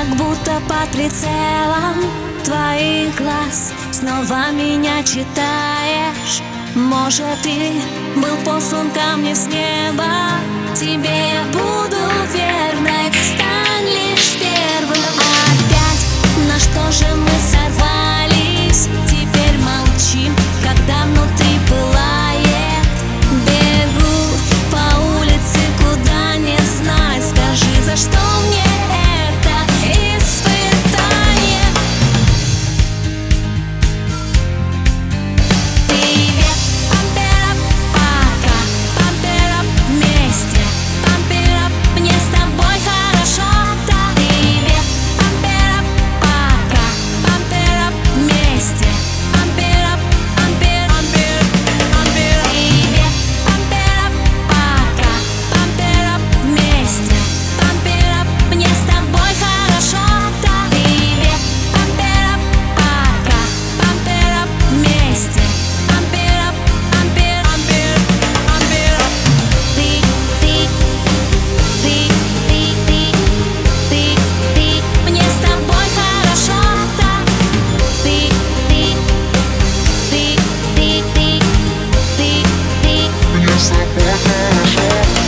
Как будто под прицелом твоих глаз Снова меня читаешь. Может, ты был послан ко мне с неба Тебе Just finish it